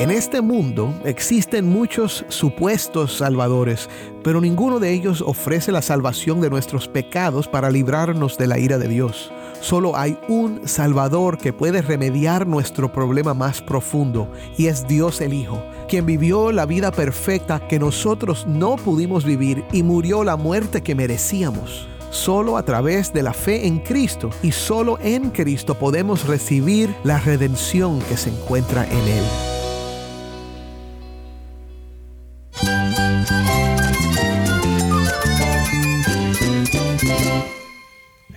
En este mundo existen muchos supuestos salvadores, pero ninguno de ellos ofrece la salvación de nuestros pecados para librarnos de la ira de Dios. Solo hay un Salvador que puede remediar nuestro problema más profundo, y es Dios el Hijo, quien vivió la vida perfecta que nosotros no pudimos vivir y murió la muerte que merecíamos. Solo a través de la fe en Cristo y solo en Cristo podemos recibir la redención que se encuentra en Él.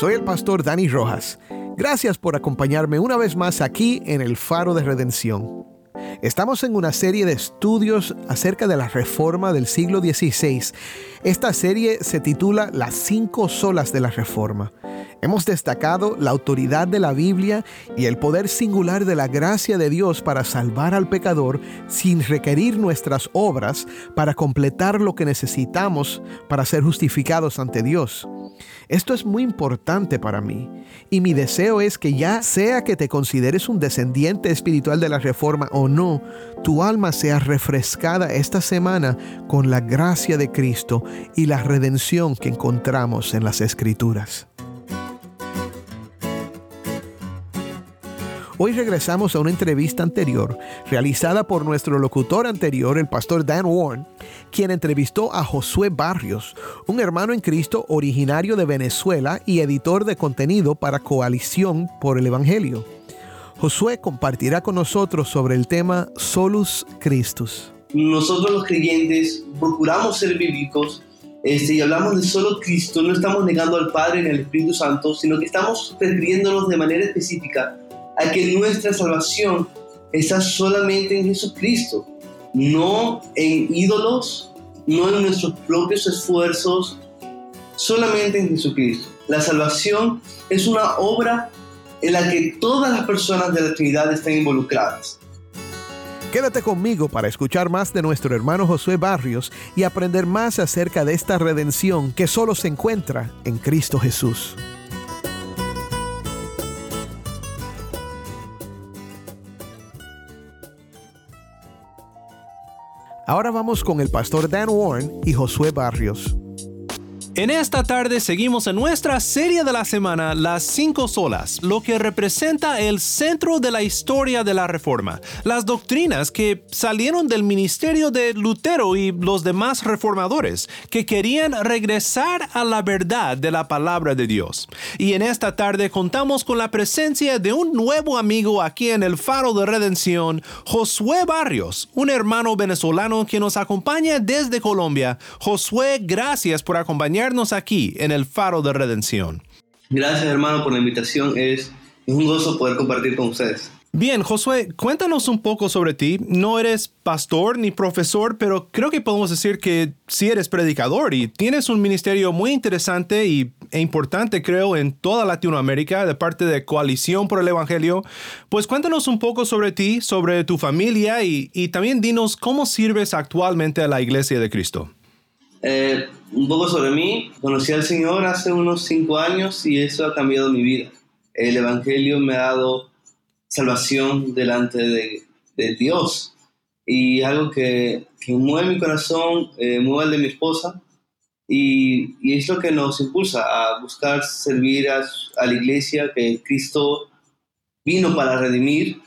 Soy el pastor Dani Rojas. Gracias por acompañarme una vez más aquí en el Faro de Redención. Estamos en una serie de estudios acerca de la reforma del siglo XVI. Esta serie se titula Las cinco solas de la reforma. Hemos destacado la autoridad de la Biblia y el poder singular de la gracia de Dios para salvar al pecador sin requerir nuestras obras para completar lo que necesitamos para ser justificados ante Dios. Esto es muy importante para mí y mi deseo es que ya sea que te consideres un descendiente espiritual de la reforma o no, tu alma sea refrescada esta semana con la gracia de Cristo y la redención que encontramos en las Escrituras. Hoy regresamos a una entrevista anterior realizada por nuestro locutor anterior, el pastor Dan Warren, quien entrevistó a Josué Barrios, un hermano en Cristo originario de Venezuela y editor de contenido para Coalición por el Evangelio. Josué compartirá con nosotros sobre el tema Solus Christus. Nosotros los creyentes procuramos ser bíblicos este, y hablamos de solo Cristo, no estamos negando al Padre ni al Espíritu Santo, sino que estamos refiriéndonos de manera específica a que nuestra salvación está solamente en Jesucristo, no en ídolos, no en nuestros propios esfuerzos, solamente en Jesucristo. La salvación es una obra en la que todas las personas de la Trinidad están involucradas. Quédate conmigo para escuchar más de nuestro hermano Josué Barrios y aprender más acerca de esta redención que solo se encuentra en Cristo Jesús. Ahora vamos con el pastor Dan Warren y Josué Barrios. En esta tarde seguimos en nuestra serie de la semana Las Cinco Solas, lo que representa el centro de la historia de la Reforma, las doctrinas que salieron del ministerio de Lutero y los demás reformadores, que querían regresar a la verdad de la palabra de Dios. Y en esta tarde contamos con la presencia de un nuevo amigo aquí en el Faro de Redención, Josué Barrios, un hermano venezolano que nos acompaña desde Colombia. Josué, gracias por acompañarnos aquí en el Faro de Redención. Gracias hermano por la invitación, es un gozo poder compartir con ustedes. Bien, Josué, cuéntanos un poco sobre ti. No eres pastor ni profesor, pero creo que podemos decir que sí eres predicador y tienes un ministerio muy interesante y, e importante, creo, en toda Latinoamérica de parte de Coalición por el Evangelio. Pues cuéntanos un poco sobre ti, sobre tu familia y, y también dinos cómo sirves actualmente a la Iglesia de Cristo. Eh, un poco sobre mí. Conocí al Señor hace unos cinco años y eso ha cambiado mi vida. El Evangelio me ha dado salvación delante de, de Dios y algo que, que mueve mi corazón, eh, mueve el de mi esposa y, y, es lo que nos impulsa a buscar servir a, a la iglesia que Cristo vino para redimir.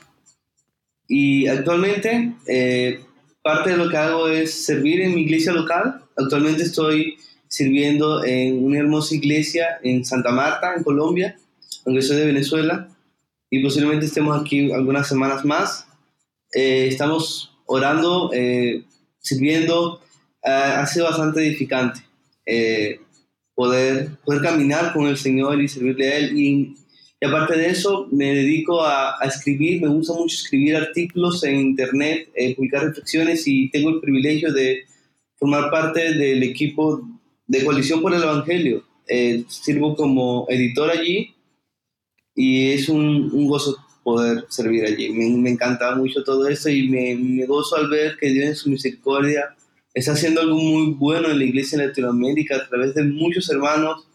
Y actualmente eh, parte de lo que hago es servir en mi iglesia local. Actualmente estoy sirviendo en una hermosa iglesia en Santa Marta, en Colombia, aunque soy de Venezuela, y posiblemente estemos aquí algunas semanas más. Eh, estamos orando, eh, sirviendo. Uh, ha sido bastante edificante eh, poder, poder caminar con el Señor y servirle a Él. Y, Y aparte de eso, me dedico a, a escribir, me gusta mucho escribir artículos en internet, eh, publicar reflexiones y tengo el privilegio de formar parte del equipo de Coalición por el Evangelio. Eh, sirvo como editor allí y es un, un gozo poder servir allí. Me, me, encanta mucho todo eso y me, me, gozo al ver que Dios en su misericordia está haciendo algo muy bueno en la iglesia en Latinoamérica a través de muchos hermanos,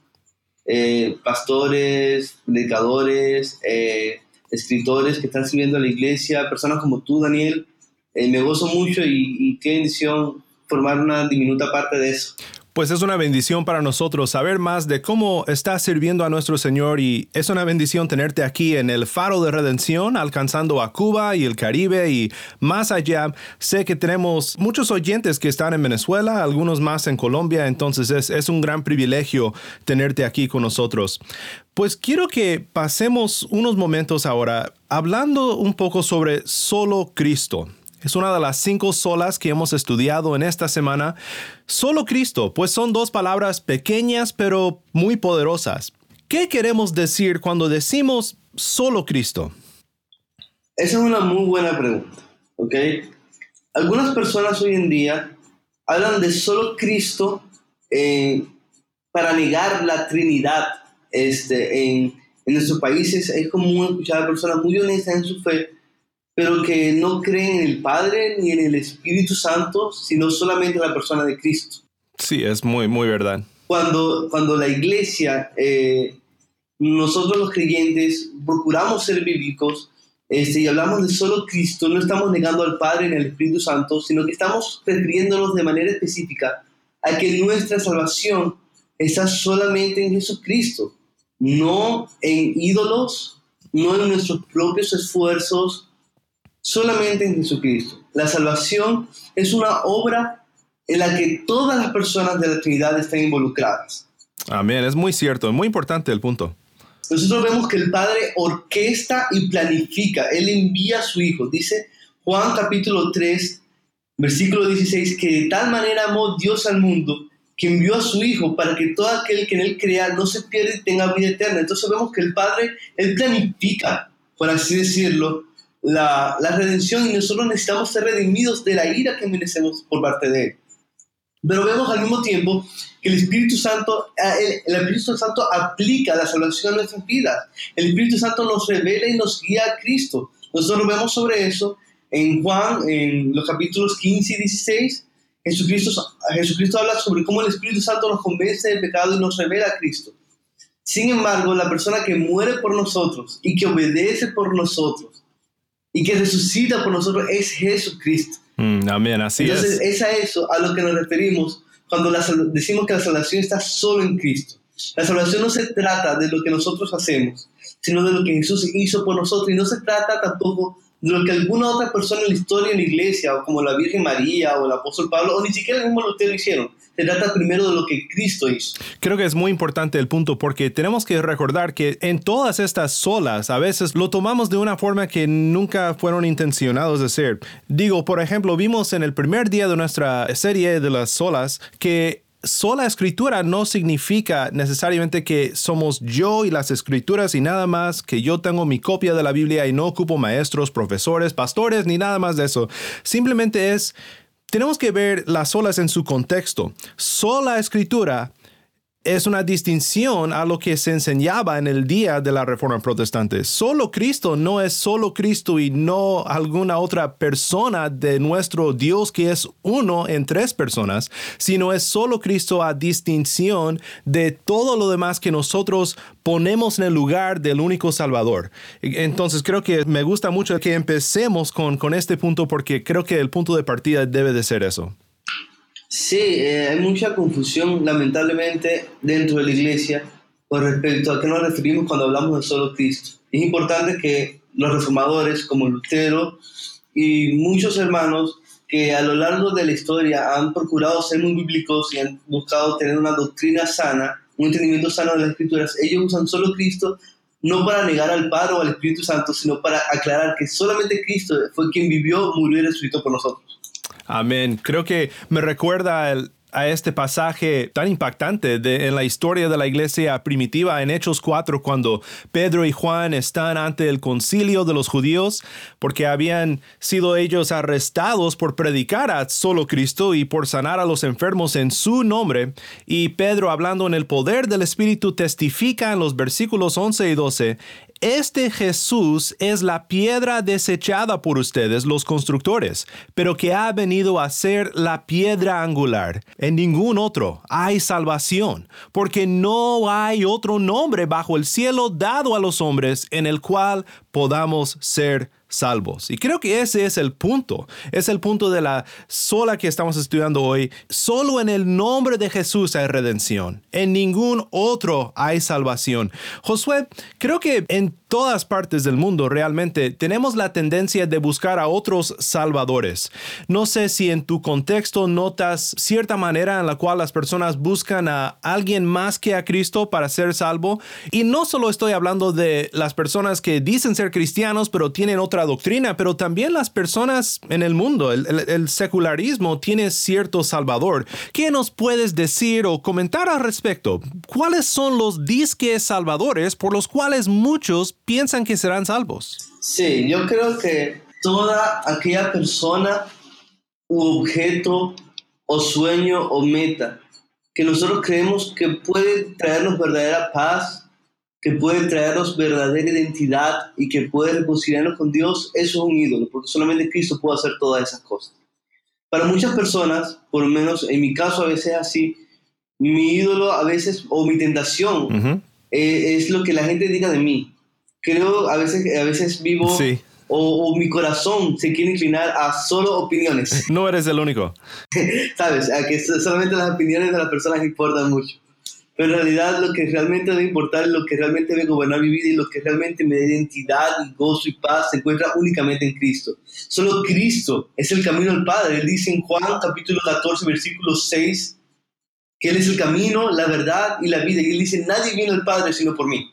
eh, pastores, predicadores, eh, escritores que están sirviendo a la iglesia, personas como tú, Daniel. Eh, me gozo mucho y, y qué bendición formar una diminuta parte de eso. Pues es una bendición para nosotros saber más de cómo estás sirviendo a nuestro Señor y es una bendición tenerte aquí en el Faro de Redención, alcanzando a Cuba y el Caribe y más allá. Sé que tenemos muchos oyentes que están en Venezuela, algunos más en Colombia, entonces es, es un gran privilegio tenerte aquí con nosotros. Pues quiero que pasemos unos momentos ahora hablando un poco sobre solo Cristo. Es una de las cinco solas que hemos estudiado en esta semana. Solo Cristo, pues son dos palabras pequeñas pero muy poderosas. ¿Qué queremos decir cuando decimos solo Cristo? Esa es una muy buena pregunta, ¿ok? Algunas personas hoy en día hablan de solo Cristo eh, para negar la Trinidad. Este, en, en nuestros países es común escuchar a personas muy honestas en su fe pero que no creen en el Padre ni en el Espíritu Santo, sino solamente en la persona de Cristo. Sí, es muy, muy verdad. Cuando, cuando la iglesia, eh, nosotros los creyentes, procuramos ser bíblicos este, y hablamos de solo Cristo, no estamos negando al Padre ni al Espíritu Santo, sino que estamos refiriéndonos de manera específica a que nuestra salvación está solamente en Jesucristo, no en ídolos, no en nuestros propios esfuerzos, solamente en Jesucristo. La salvación es una obra en la que todas las personas de la Trinidad están involucradas. Amén, es muy cierto, es muy importante el punto. Nosotros vemos que el Padre orquesta y planifica, Él envía a su Hijo. Dice Juan capítulo 3, versículo 16, que de tal manera amó Dios al mundo que envió a su Hijo para que todo aquel que en Él crea no se pierda y tenga vida eterna. Entonces vemos que el Padre, Él planifica, por así decirlo, la, la, redención y nosotros necesitamos ser redimidos de la ira que merecemos por parte de Él. Pero vemos al mismo tiempo que el Espíritu Santo, el, el, Espíritu Santo aplica la salvación a nuestras vidas. El Espíritu Santo nos revela y nos guía a Cristo. Nosotros vemos sobre eso en Juan, en los capítulos 15 y 16. Jesucristo, Jesucristo habla sobre cómo el Espíritu Santo nos convence del pecado y nos revela a Cristo. Sin embargo, la persona que muere por nosotros y que obedece por nosotros y que resucita por nosotros es Jesucristo. Mm, amén, así Entonces, es. es a eso a lo que nos referimos cuando la, decimos que la salvación está solo en Cristo. La salvación no se trata de lo que nosotros hacemos, sino de lo que Jesús hizo por nosotros y no se trata tampoco de lo que alguna otra persona en la historia en la iglesia, o como la Virgen María o el apóstol Pablo, o ni siquiera el mismo Lutero hicieron. Se trata primero de lo que Cristo hizo. Creo que es muy importante el punto porque tenemos que recordar que en todas estas solas a veces lo tomamos de una forma que nunca fueron intencionados de ser. Digo, por ejemplo, vimos en el primer día de nuestra serie de las solas que sola escritura no significa necesariamente que somos yo y las escrituras y nada más, que yo tengo mi copia de la Biblia y no ocupo maestros, profesores, pastores, ni nada más de eso. Simplemente es, tenemos que ver las solas en su contexto. Sola escritura es una distinción a lo que se enseñaba en el día de la Reforma Protestante. Solo Cristo no es solo Cristo y no alguna otra persona de nuestro Dios que es uno en tres personas, sino es solo Cristo a distinción de todo lo demás que nosotros ponemos en el lugar del único Salvador. Entonces creo que me gusta mucho que empecemos con, con este punto porque creo que el punto de partida debe de ser eso. Sí, eh, hay mucha confusión, lamentablemente, dentro de la iglesia con respecto a qué nos referimos cuando hablamos de solo Cristo. Es importante que los reformadores, como Lutero y muchos hermanos que a lo largo de la historia han procurado ser muy bíblicos y han buscado tener una doctrina sana, un entendimiento sano de las escrituras, ellos usan solo Cristo no para negar al Padre o al Espíritu Santo, sino para aclarar que solamente Cristo fue quien vivió, murió y resucitó por nosotros. Amén. Creo que me recuerda a este pasaje tan impactante de, en la historia de la iglesia primitiva en Hechos 4, cuando Pedro y Juan están ante el concilio de los judíos, porque habían sido ellos arrestados por predicar a solo Cristo y por sanar a los enfermos en su nombre, y Pedro hablando en el poder del Espíritu testifica en los versículos 11 y 12, este Jesús es la piedra desechada por ustedes, los constructores, pero que ha venido a ser la piedra angular. En ningún otro hay salvación, porque no hay otro nombre bajo el cielo dado a los hombres en el cual podamos ser salvos. Y creo que ese es el punto. Es el punto de la sola que estamos estudiando hoy. Solo en el nombre de Jesús hay redención. En ningún otro hay salvación. Josué, creo que en todas partes del mundo realmente tenemos la tendencia de buscar a otros salvadores. No sé si en tu contexto notas cierta manera en la cual las personas buscan a alguien más que a Cristo para ser salvo. Y no solo estoy hablando de las personas que dicen ser cristianos pero tienen otra doctrina, pero también las personas en el mundo. El, secularismo tiene cierto salvador. ¿Qué nos puedes decir o comentar al respecto? ¿Cuáles son los disques salvadores por los cuales muchos piensan que serán salvos? Sí, yo creo que toda aquella persona u objeto o sueño o meta que nosotros creemos que puede traernos verdadera paz, que puede traernos verdadera identidad y que puede reconciliarnos con Dios, eso es un ídolo, porque solamente Cristo puede hacer todas esas cosas. Para muchas personas, por lo menos en mi caso a veces así, mi ídolo a veces, o mi tentación, eh, es lo que la gente diga de mí. Creo a veces, a veces vivo o, mi corazón se quiere inclinar a solo opiniones. No eres el único. Sabes, a que solamente las opiniones de las personas importan mucho. Pero en realidad lo que realmente debe importar, lo que realmente debe gobernar mi vida y lo que realmente me da identidad y gozo y paz se encuentra únicamente en Cristo. Solo Cristo es el camino al Padre. Él dice en Juan capítulo 14, versículo 6, que Él es el camino, la verdad y la vida. Y Él dice, nadie viene al Padre sino por mí.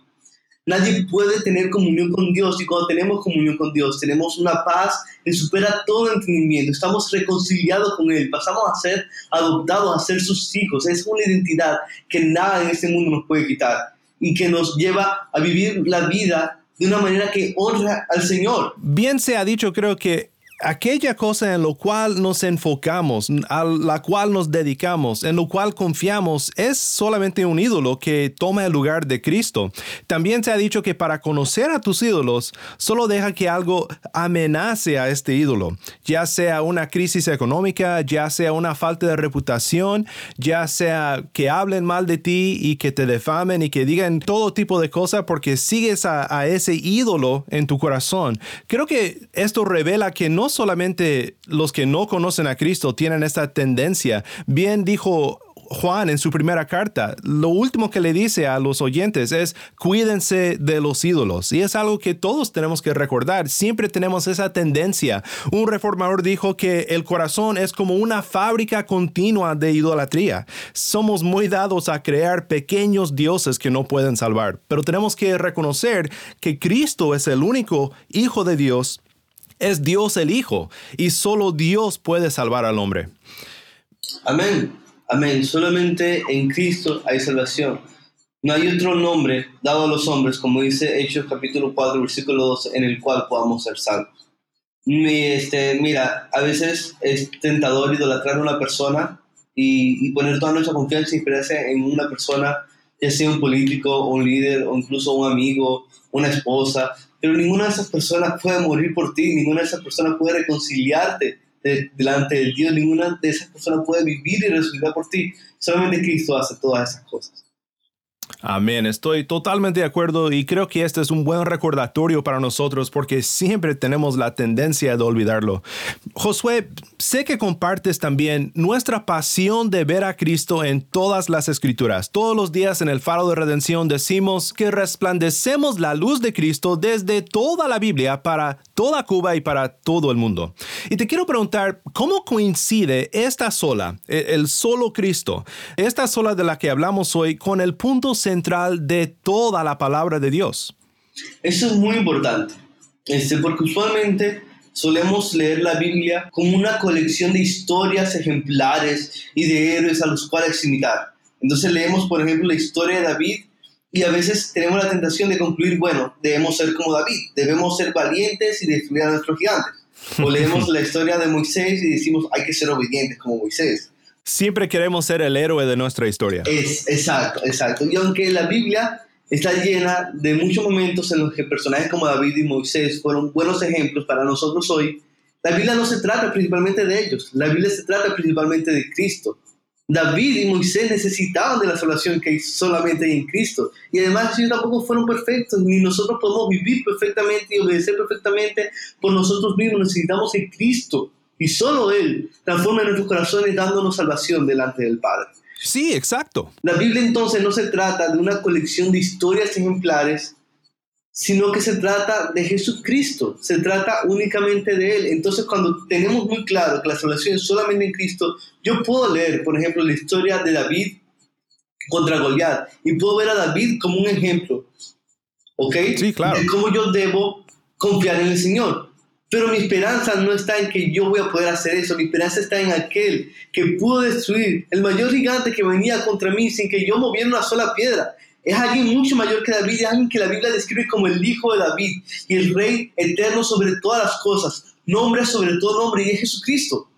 Nadie puede tener comunión con Dios y cuando tenemos comunión con Dios tenemos una paz que supera todo entendimiento. Estamos reconciliados con Él, pasamos a ser adoptados, a ser sus hijos. Es una identidad que nada en este mundo nos puede quitar y que nos lleva a vivir la vida de una manera que honra al Señor. Bien se ha dicho, creo que aquella cosa en lo cual nos enfocamos, a la cual nos dedicamos, en lo cual confiamos, es solamente un ídolo que toma el lugar de Cristo. También se ha dicho que para conocer a tus ídolos, solo deja que algo amenace a este ídolo, ya sea una crisis económica, ya sea una falta de reputación, ya sea que hablen mal de ti y que te defamen y que digan todo tipo de cosas porque sigues a, a ese ídolo en tu corazón. Creo que esto revela que no solamente los que no conocen a Cristo tienen esta tendencia. Bien dijo Juan en su primera carta, lo último que le dice a los oyentes es cuídense de los ídolos. Y es algo que todos tenemos que recordar. Siempre tenemos esa tendencia. Un reformador dijo que el corazón es como una fábrica continua de idolatría. Somos muy dados a crear pequeños dioses que no pueden salvar. Pero tenemos que reconocer que Cristo es el único Hijo de Dios es Dios el Hijo y solo Dios puede salvar al hombre. Amén, amén. Solamente en Cristo hay salvación. No hay otro nombre dado a los hombres, como dice Hechos capítulo 4, versículo 12, en el cual podamos ser salvos. Este, mira, a veces es tentador idolatrar a una persona y, y poner toda nuestra confianza y esperanza en una persona, ya sea un político, un líder, o incluso un amigo, una esposa, pero ninguna de esas personas puede morir por ti, ninguna de esas personas puede reconciliarte delante de Dios, ninguna de esas personas puede vivir y resucitar por ti. Solamente Cristo hace todas esas cosas. Amén, estoy totalmente de acuerdo y creo que este es un buen recordatorio para nosotros porque siempre tenemos la tendencia de olvidarlo. Josué, sé que compartes también nuestra pasión de ver a Cristo en todas las escrituras. Todos los días en el faro de redención decimos que resplandecemos la luz de Cristo desde toda la Biblia para toda Cuba y para todo el mundo. Y te quiero preguntar, ¿cómo coincide esta sola, e, el solo Cristo, esta sola de la que hablamos hoy, con el punto central de toda la palabra de Dios? Eso es muy importante, este, porque usualmente solemos leer la Biblia como una colección de historias ejemplares y de héroes a los cuales imitar. Entonces leemos, por ejemplo, la historia de David y a veces tenemos la tentación de concluir, bueno, debemos ser como David, debemos ser valientes y destruir a nuestros gigantes. O leemos la historia de Moisés y decimos, hay que ser obedientes como Moisés. Siempre queremos ser el héroe de nuestra historia. Es, exacto, exacto. Y aunque la Biblia está llena de muchos momentos en los que personajes como David y Moisés fueron buenos ejemplos para nosotros hoy, la Biblia no se trata principalmente de ellos, la Biblia se trata principalmente de Cristo. David y Moisés necesitaban de la salvación que hay solamente en Cristo. Y además ellos tampoco fueron perfectos, ni nosotros podemos vivir perfectamente y obedecer perfectamente por nosotros mismos. Necesitamos en Cristo. Y solo Él transforma nuestros corazones dándonos salvación delante del Padre. Sí, exacto. La Biblia entonces no se trata de una colección de historias ejemplares, sino que se trata de Jesucristo, se trata únicamente de Él. Entonces cuando tenemos muy claro que la salvación es solamente en Cristo, yo puedo leer, por ejemplo, la historia de David contra Goliat y puedo ver a David como un ejemplo, ¿ok? Sí, claro. De cómo yo debo confiar en el Señor. Pero mi esperanza no está en que yo voy a poder hacer eso, mi esperanza está en aquel que pudo destruir el mayor gigante que venía contra mí sin que yo moviera una sola piedra. Es alguien mucho mayor que David, es alguien que la Biblia describe como el hijo de David y el rey eterno sobre todas las cosas, nombre sobre todo nombre, y es Jesucristo.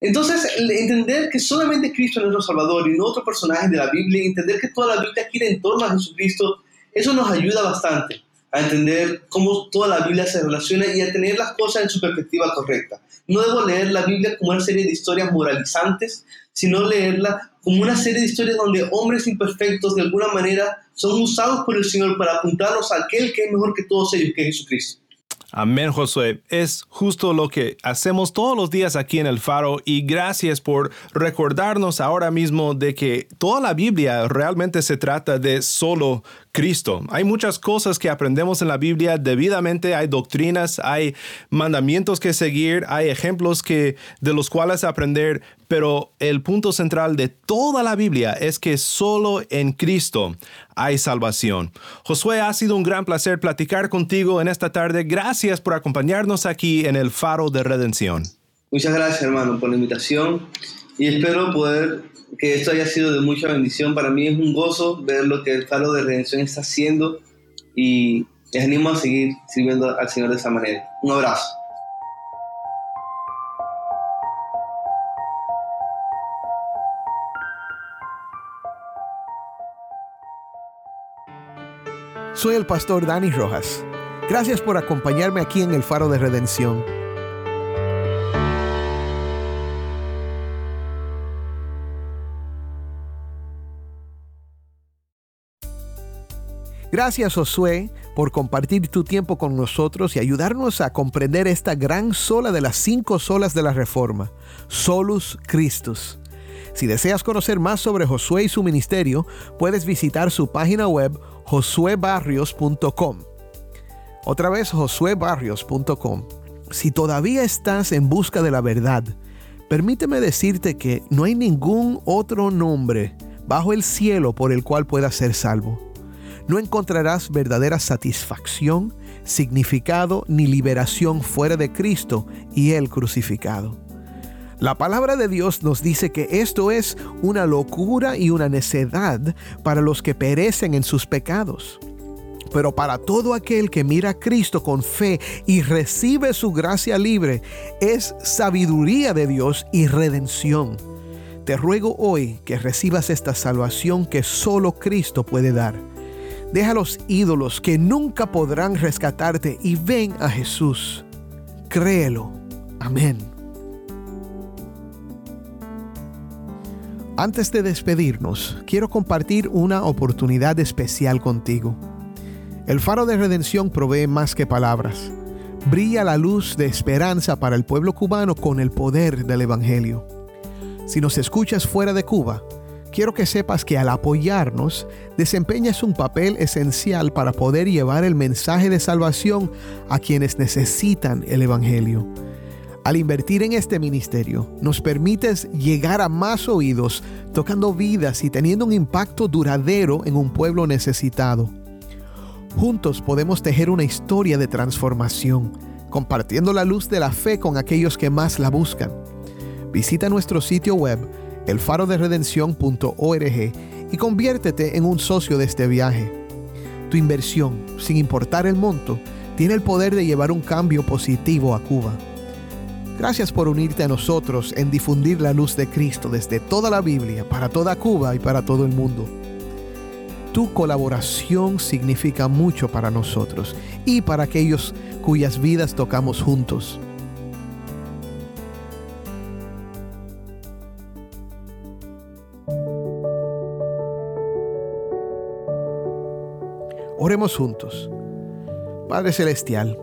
Entonces, entender que solamente Cristo es nuestro Salvador y no otro personaje de la Biblia, entender que toda la Biblia gira en torno a Jesucristo, eso nos ayuda bastante a entender cómo toda la Biblia se relaciona y a tener las cosas en su perspectiva correcta. No debo leer la Biblia como una serie de historias moralizantes, sino leerla como una serie de historias donde hombres imperfectos de alguna manera son usados por el Señor para apuntarnos a aquel que es mejor que todos ellos, que es Jesucristo. Amén, Josué. Es justo lo que hacemos todos los días aquí en el Faro y gracias por recordarnos ahora mismo de que toda la Biblia realmente se trata de solo Cristo. Hay muchas cosas que aprendemos en la Biblia debidamente, hay doctrinas, hay mandamientos que seguir, hay ejemplos que de los cuales aprender, pero el punto central de toda la Biblia es que solo en Cristo hay salvación. Josué, ha sido un gran placer platicar contigo en esta tarde. Gracias por acompañarnos aquí en el Faro de Redención. Muchas gracias, hermano, por la invitación y espero poder que esto haya sido de mucha bendición. Para mí es un gozo ver lo que el Faro de Redención está haciendo y les animo a seguir sirviendo al Señor de esa manera. Un abrazo. Soy el pastor Dani Rojas. Gracias por acompañarme aquí en el Faro de Redención. Gracias Josué por compartir tu tiempo con nosotros y ayudarnos a comprender esta gran sola de las cinco solas de la Reforma, Solus Christus. Si deseas conocer más sobre Josué y su ministerio, puedes visitar su página web josuebarrios.com. Otra vez josuebarrios.com. Si todavía estás en busca de la verdad, permíteme decirte que no hay ningún otro nombre bajo el cielo por el cual puedas ser salvo no encontrarás verdadera satisfacción, significado ni liberación fuera de Cristo y el crucificado. La palabra de Dios nos dice que esto es una locura y una necedad para los que perecen en sus pecados. Pero para todo aquel que mira a Cristo con fe y recibe su gracia libre, es sabiduría de Dios y redención. Te ruego hoy que recibas esta salvación que solo Cristo puede dar. Deja los ídolos que nunca podrán rescatarte y ven a Jesús. Créelo. Amén. Antes de despedirnos, quiero compartir una oportunidad especial contigo. El faro de redención provee más que palabras. Brilla la luz de esperanza para el pueblo cubano con el poder del Evangelio. Si nos escuchas fuera de Cuba, quiero que sepas que al apoyarnos, desempeñas un papel esencial para poder llevar el mensaje de salvación a quienes necesitan el Evangelio. Al invertir en este ministerio, nos permites llegar a más oídos, tocando vidas y teniendo un impacto duradero en un pueblo necesitado. Juntos podemos tejer una historia de transformación, compartiendo la luz de la fe con aquellos que más la buscan. Visita nuestro sitio web, elfaroderedención.org, y conviértete en un socio de este viaje. Tu inversión, sin importar el monto, tiene el poder de llevar un cambio positivo a Cuba. Gracias por unirte a nosotros en difundir la luz de Cristo desde toda la Biblia, para toda Cuba y para todo el mundo. Tu colaboración significa mucho para nosotros y para aquellos cuyas vidas tocamos juntos. Oremos juntos. Padre Celestial,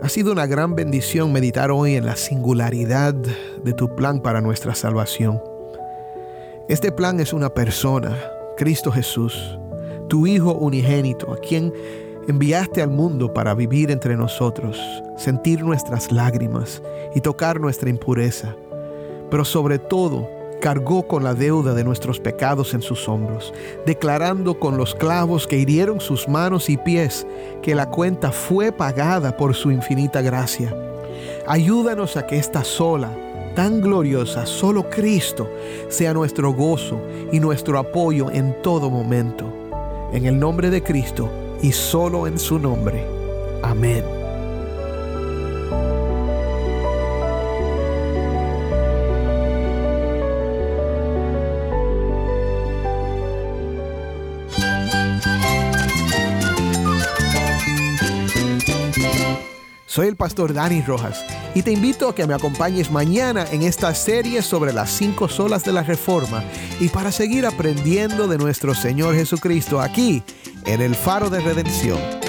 ha sido una gran bendición meditar hoy en la singularidad de tu plan para nuestra salvación. Este plan es una persona, Cristo Jesús, tu Hijo unigénito, a quien enviaste al mundo para vivir entre nosotros, sentir nuestras lágrimas y tocar nuestra impureza, pero sobre todo cargó con la deuda de nuestros pecados en sus hombros, declarando con los clavos que hirieron sus manos y pies que la cuenta fue pagada por su infinita gracia. Ayúdanos a que esta sola, tan gloriosa, solo Cristo, sea nuestro gozo y nuestro apoyo en todo momento. En el nombre de Cristo y solo en su nombre. Amén. Soy el pastor Dani Rojas y te invito a que me acompañes mañana en esta serie sobre las cinco solas de la Reforma y para seguir aprendiendo de nuestro Señor Jesucristo aquí en el Faro de Redención.